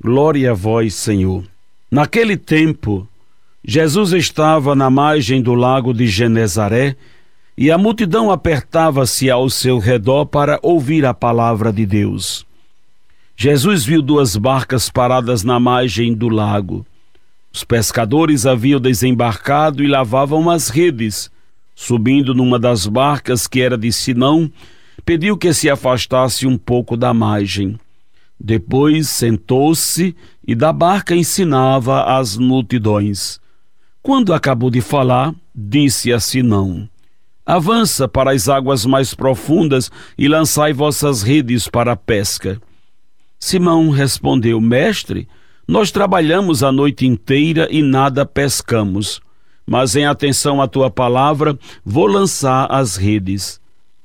Glória a vós, Senhor. Naquele tempo, Jesus estava na margem do lago de Genezaré e a multidão apertava-se ao seu redor para ouvir a palavra de Deus. Jesus viu duas barcas paradas na margem do lago. Os pescadores haviam desembarcado e lavavam as redes. Subindo numa das barcas que era de Sinão, pediu que se afastasse um pouco da margem. Depois sentou-se e da barca ensinava as multidões. Quando acabou de falar, disse a Sinão: Avança para as águas mais profundas e lançai vossas redes para a pesca. Simão respondeu: Mestre, nós trabalhamos a noite inteira e nada pescamos. Mas em atenção à tua palavra, vou lançar as redes.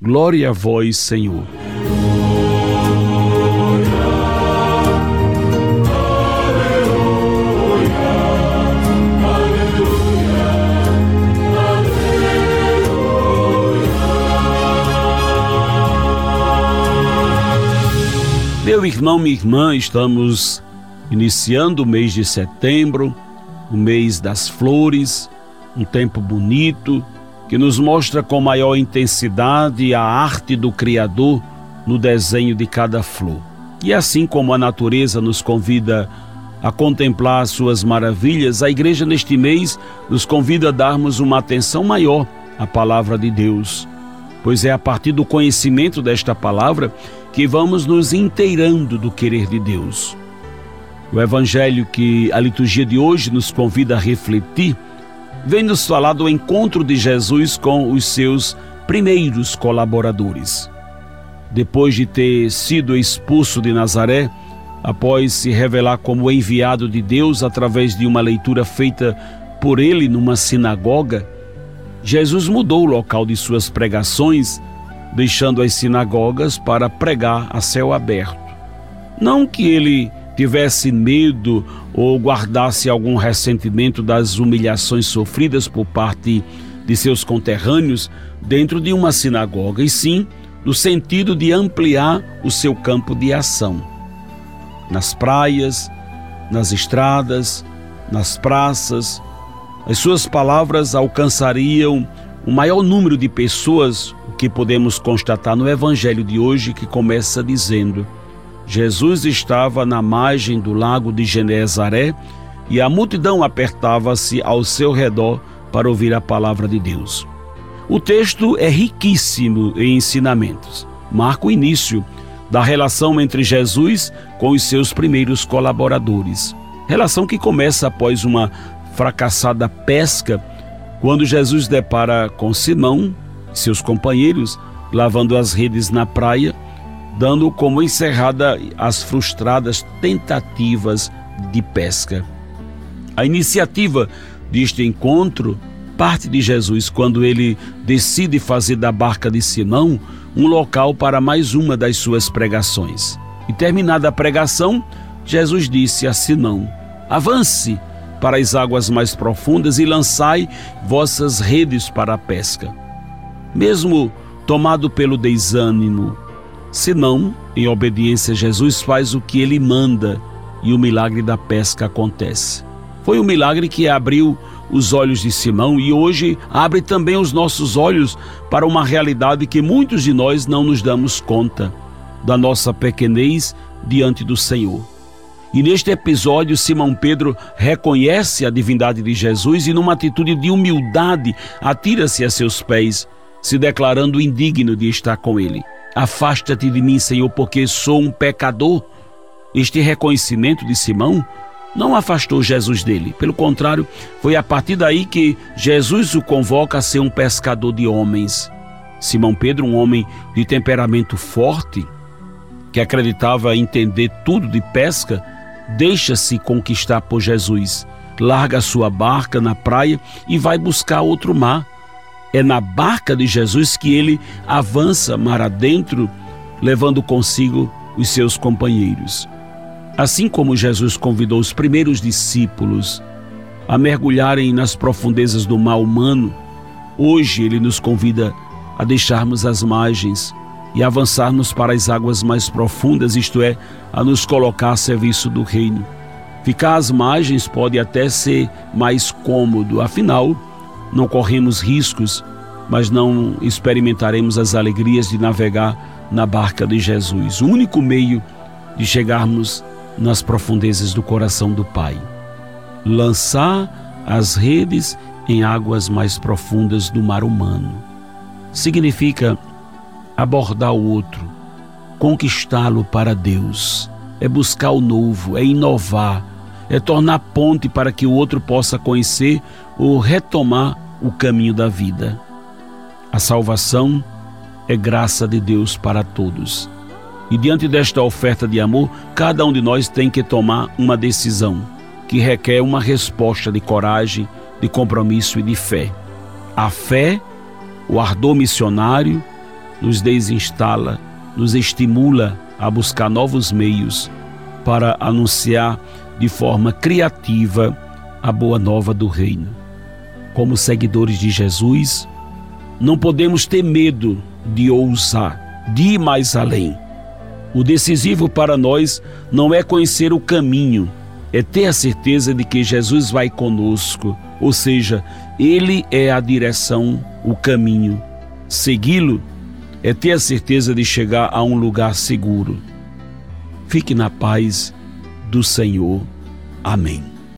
Glória a vós, Senhor. Meu irmão, minha irmã, estamos iniciando o mês de setembro, o mês das flores, um tempo bonito, que nos mostra com maior intensidade a arte do Criador no desenho de cada flor. E assim como a natureza nos convida a contemplar suas maravilhas, a igreja neste mês nos convida a darmos uma atenção maior à palavra de Deus, pois é a partir do conhecimento desta palavra que vamos nos inteirando do querer de Deus. O evangelho que a liturgia de hoje nos convida a refletir vem nos falar do encontro de Jesus com os seus primeiros colaboradores. Depois de ter sido expulso de Nazaré, após se revelar como enviado de Deus através de uma leitura feita por ele numa sinagoga, Jesus mudou o local de suas pregações, deixando as sinagogas para pregar a céu aberto. Não que ele tivesse medo ou guardasse algum ressentimento das humilhações sofridas por parte de seus conterrâneos dentro de uma sinagoga, e sim no sentido de ampliar o seu campo de ação. Nas praias, nas estradas, nas praças, as suas palavras alcançariam o maior número de pessoas, o que podemos constatar no evangelho de hoje, que começa dizendo: Jesus estava na margem do lago de Genezaré e a multidão apertava-se ao seu redor para ouvir a palavra de Deus. O texto é riquíssimo em ensinamentos. Marca o início da relação entre Jesus com os seus primeiros colaboradores. Relação que começa após uma fracassada pesca, quando Jesus depara com Simão e seus companheiros lavando as redes na praia dando como encerrada as frustradas tentativas de pesca. A iniciativa deste encontro parte de Jesus quando ele decide fazer da barca de Simão um local para mais uma das suas pregações. E terminada a pregação, Jesus disse a Simão: Avance para as águas mais profundas e lançai vossas redes para a pesca. Mesmo tomado pelo desânimo, senão, em obediência, Jesus faz o que ele manda e o milagre da pesca acontece. Foi um milagre que abriu os olhos de Simão e hoje abre também os nossos olhos para uma realidade que muitos de nós não nos damos conta da nossa pequenez diante do Senhor. E neste episódio, Simão Pedro reconhece a divindade de Jesus e, numa atitude de humildade, atira-se a seus pés, se declarando indigno de estar com ele. Afasta-te de mim, Senhor, porque sou um pecador. Este reconhecimento de Simão não afastou Jesus dele. Pelo contrário, foi a partir daí que Jesus o convoca a ser um pescador de homens. Simão Pedro, um homem de temperamento forte, que acreditava entender tudo de pesca, deixa-se conquistar por Jesus. Larga sua barca na praia e vai buscar outro mar. É na barca de Jesus que ele avança mar adentro, levando consigo os seus companheiros. Assim como Jesus convidou os primeiros discípulos a mergulharem nas profundezas do mal humano, hoje ele nos convida a deixarmos as margens e avançarmos para as águas mais profundas, isto é, a nos colocar a serviço do reino. Ficar às margens pode até ser mais cômodo, afinal, não corremos riscos, mas não experimentaremos as alegrias de navegar na barca de Jesus, o único meio de chegarmos nas profundezas do coração do Pai. Lançar as redes em águas mais profundas do mar humano. Significa abordar o outro, conquistá-lo para Deus. É buscar o novo, é inovar, é tornar ponte para que o outro possa conhecer ou retomar o caminho da vida. A salvação é graça de Deus para todos. E diante desta oferta de amor, cada um de nós tem que tomar uma decisão que requer uma resposta de coragem, de compromisso e de fé. A fé, o ardor missionário, nos desinstala, nos estimula a buscar novos meios para anunciar de forma criativa a boa nova do Reino. Como seguidores de Jesus, não podemos ter medo de ousar, de ir mais além. O decisivo para nós não é conhecer o caminho, é ter a certeza de que Jesus vai conosco, ou seja, Ele é a direção, o caminho. Segui-lo é ter a certeza de chegar a um lugar seguro. Fique na paz do Senhor. Amém.